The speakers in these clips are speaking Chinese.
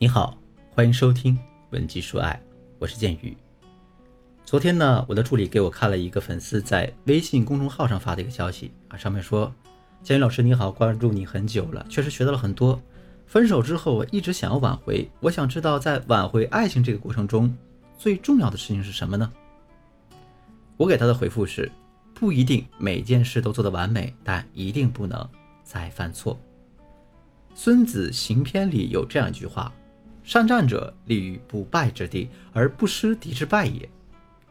你好，欢迎收听《文姬说爱》，我是剑宇。昨天呢，我的助理给我看了一个粉丝在微信公众号上发的一个消息啊，上面说：“建宇老师你好，关注你很久了，确实学到了很多。分手之后，我一直想要挽回，我想知道在挽回爱情这个过程中，最重要的事情是什么呢？”我给他的回复是：不一定每件事都做得完美，但一定不能再犯错。孙子行篇里有这样一句话。善战者立于不败之地，而不失敌之败也。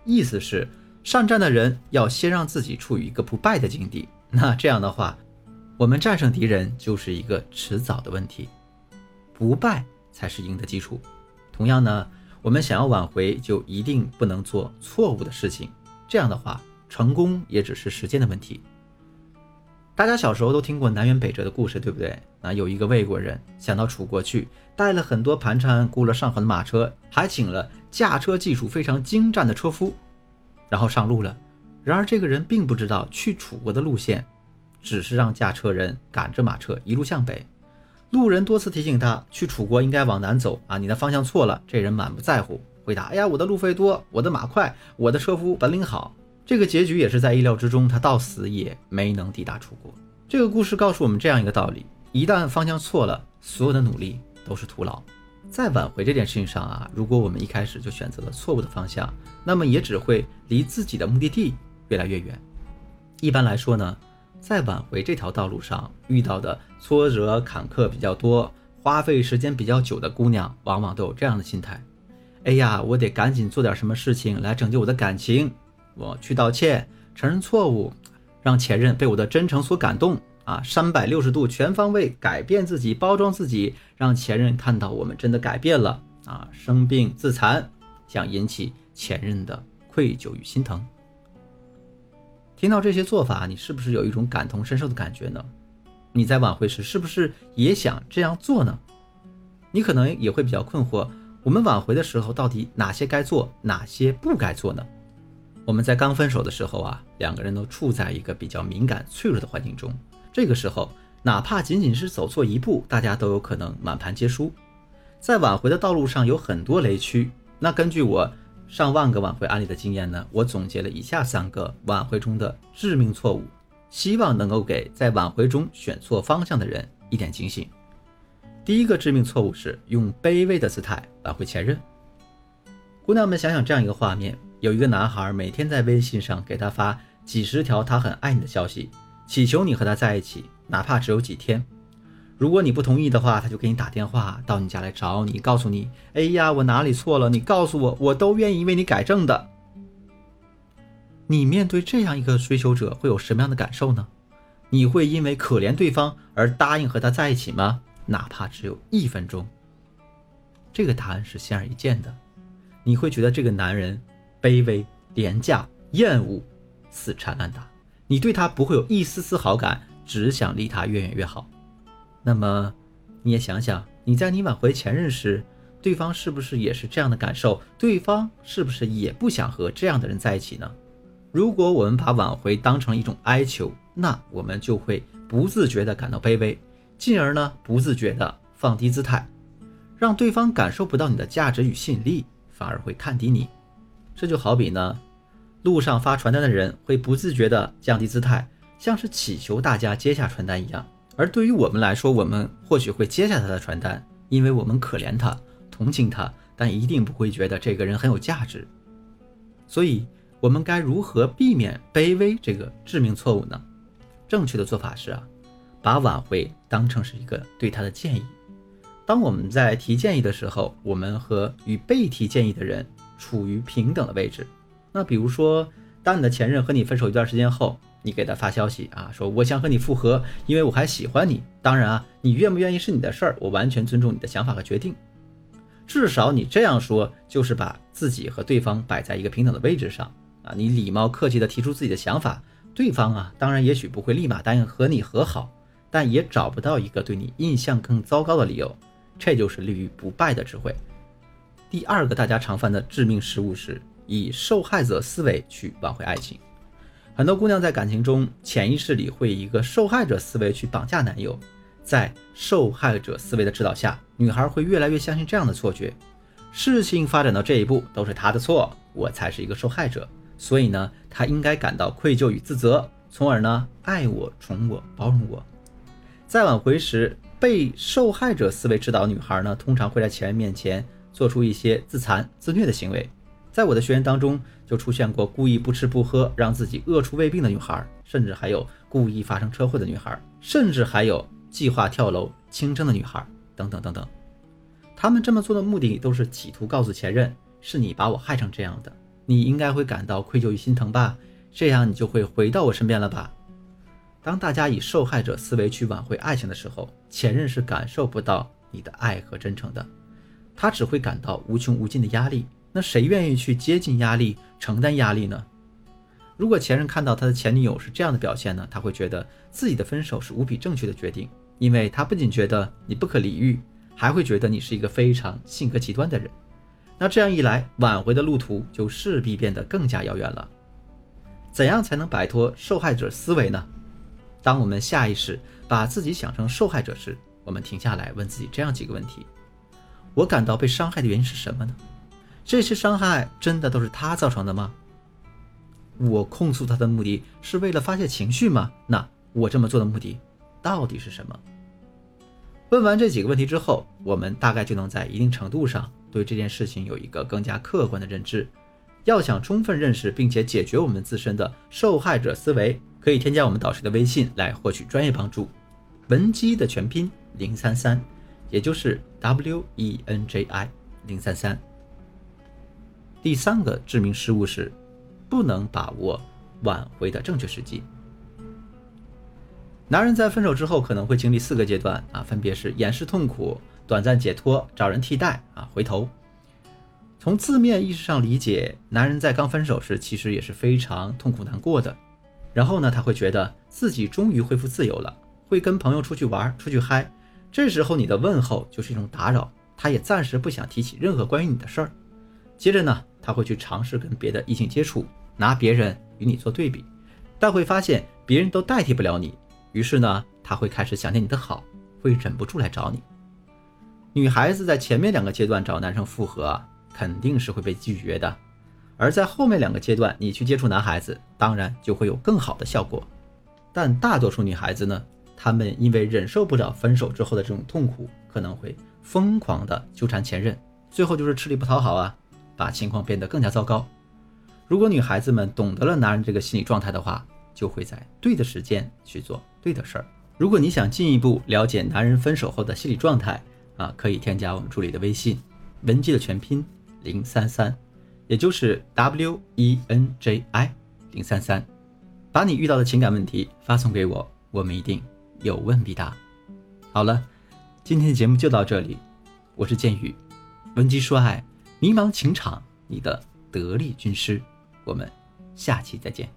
意思是，善战的人要先让自己处于一个不败的境地。那这样的话，我们战胜敌人就是一个迟早的问题，不败才是赢的基础。同样呢，我们想要挽回，就一定不能做错误的事情。这样的话，成功也只是时间的问题。大家小时候都听过南辕北辙的故事，对不对？啊，有一个魏国人想到楚国去，带了很多盘缠，雇了上好的马车，还请了驾车技术非常精湛的车夫，然后上路了。然而这个人并不知道去楚国的路线，只是让驾车人赶着马车一路向北。路人多次提醒他去楚国应该往南走啊，你的方向错了。这人满不在乎，回答：哎呀，我的路费多，我的马快，我的车夫本领好。这个结局也是在意料之中，他到死也没能抵达楚国。这个故事告诉我们这样一个道理：一旦方向错了，所有的努力都是徒劳。在挽回这件事情上啊，如果我们一开始就选择了错误的方向，那么也只会离自己的目的地越来越远。一般来说呢，在挽回这条道路上遇到的挫折坎坷比较多、花费时间比较久的姑娘，往往都有这样的心态：哎呀，我得赶紧做点什么事情来拯救我的感情。我去道歉，承认错误，让前任被我的真诚所感动啊！三百六十度全方位改变自己，包装自己，让前任看到我们真的改变了啊！生病自残，想引起前任的愧疚与心疼。听到这些做法，你是不是有一种感同身受的感觉呢？你在挽回时是不是也想这样做呢？你可能也会比较困惑：我们挽回的时候，到底哪些该做，哪些不该做呢？我们在刚分手的时候啊，两个人都处在一个比较敏感、脆弱的环境中。这个时候，哪怕仅仅是走错一步，大家都有可能满盘皆输。在挽回的道路上有很多雷区。那根据我上万个挽回案例的经验呢，我总结了以下三个挽回中的致命错误，希望能够给在挽回中选错方向的人一点警醒。第一个致命错误是用卑微的姿态挽回前任。姑娘们，想想这样一个画面。有一个男孩每天在微信上给他发几十条他很爱你的消息，祈求你和他在一起，哪怕只有几天。如果你不同意的话，他就给你打电话到你家来找你，告诉你：“哎呀，我哪里错了？你告诉我，我都愿意为你改正的。”你面对这样一个追求者会有什么样的感受呢？你会因为可怜对方而答应和他在一起吗？哪怕只有一分钟？这个答案是显而易见的，你会觉得这个男人。卑微、廉价、厌恶、死缠烂打，你对他不会有一丝丝好感，只想离他越远越好。那么，你也想想，你在你挽回前任时，对方是不是也是这样的感受？对方是不是也不想和这样的人在一起呢？如果我们把挽回当成一种哀求，那我们就会不自觉地感到卑微，进而呢，不自觉地放低姿态，让对方感受不到你的价值与吸引力，反而会看低你。这就好比呢，路上发传单的人会不自觉地降低姿态，像是祈求大家接下传单一样。而对于我们来说，我们或许会接下他的传单，因为我们可怜他、同情他，但一定不会觉得这个人很有价值。所以，我们该如何避免卑微这个致命错误呢？正确的做法是啊，把挽回当成是一个对他的建议。当我们在提建议的时候，我们和与被提建议的人。处于平等的位置。那比如说，当你的前任和你分手一段时间后，你给他发消息啊，说我想和你复合，因为我还喜欢你。当然啊，你愿不愿意是你的事儿，我完全尊重你的想法和决定。至少你这样说，就是把自己和对方摆在一个平等的位置上啊。你礼貌客气地提出自己的想法，对方啊，当然也许不会立马答应和你和好，但也找不到一个对你印象更糟糕的理由。这就是立于不败的智慧。第二个大家常犯的致命失误是以受害者思维去挽回爱情。很多姑娘在感情中潜意识里会以一个受害者思维去绑架男友，在受害者思维的指导下，女孩会越来越相信这样的错觉：事情发展到这一步都是她的错，我才是一个受害者，所以呢，她应该感到愧疚与自责，从而呢爱我、宠我、包容我。在挽回时，被受害者思维指导女孩呢，通常会在前任面前做出一些自残、自虐的行为。在我的学员当中，就出现过故意不吃不喝，让自己饿出胃病的女孩，甚至还有故意发生车祸的女孩，甚至还有。计划跳楼轻生的女孩，等等等等，他们这么做的目的都是企图告诉前任：是你把我害成这样的，你应该会感到愧疚与心疼吧？这样你就会回到我身边了吧？当大家以受害者思维去挽回爱情的时候，前任是感受不到你的爱和真诚的，他只会感到无穷无尽的压力。那谁愿意去接近压力、承担压力呢？如果前任看到他的前女友是这样的表现呢，他会觉得自己的分手是无比正确的决定，因为他不仅觉得你不可理喻，还会觉得你是一个非常性格极端的人。那这样一来，挽回的路途就势必变得更加遥远了。怎样才能摆脱受害者思维呢？当我们下意识把自己想成受害者时，我们停下来问自己这样几个问题：我感到被伤害的原因是什么呢？这些伤害真的都是他造成的吗？我控诉他的目的是为了发泄情绪吗？那我这么做的目的到底是什么？问完这几个问题之后，我们大概就能在一定程度上对这件事情有一个更加客观的认知。要想充分认识并且解决我们自身的受害者思维，可以添加我们导师的微信来获取专业帮助。文姬的全拼零三三，也就是 W E N J I 零三三。第三个致命失误是。不能把握挽回的正确时机。男人在分手之后可能会经历四个阶段啊，分别是掩饰痛苦、短暂解脱、找人替代啊、回头。从字面意识上理解，男人在刚分手时其实也是非常痛苦难过的。然后呢，他会觉得自己终于恢复自由了，会跟朋友出去玩、出去嗨。这时候你的问候就是一种打扰，他也暂时不想提起任何关于你的事儿。接着呢，他会去尝试跟别的异性接触。拿别人与你做对比，但会发现别人都代替不了你。于是呢，他会开始想念你的好，会忍不住来找你。女孩子在前面两个阶段找男生复合，肯定是会被拒绝的；而在后面两个阶段，你去接触男孩子，当然就会有更好的效果。但大多数女孩子呢，他们因为忍受不了分手之后的这种痛苦，可能会疯狂的纠缠前任，最后就是吃力不讨好啊，把情况变得更加糟糕。如果女孩子们懂得了男人这个心理状态的话，就会在对的时间去做对的事儿。如果你想进一步了解男人分手后的心理状态啊，可以添加我们助理的微信，文姬的全拼零三三，也就是 W E N J I 零三三，把你遇到的情感问题发送给我，我们一定有问必答。好了，今天的节目就到这里，我是剑宇，文姬说爱，迷茫情场，你的得力军师。我们下期再见。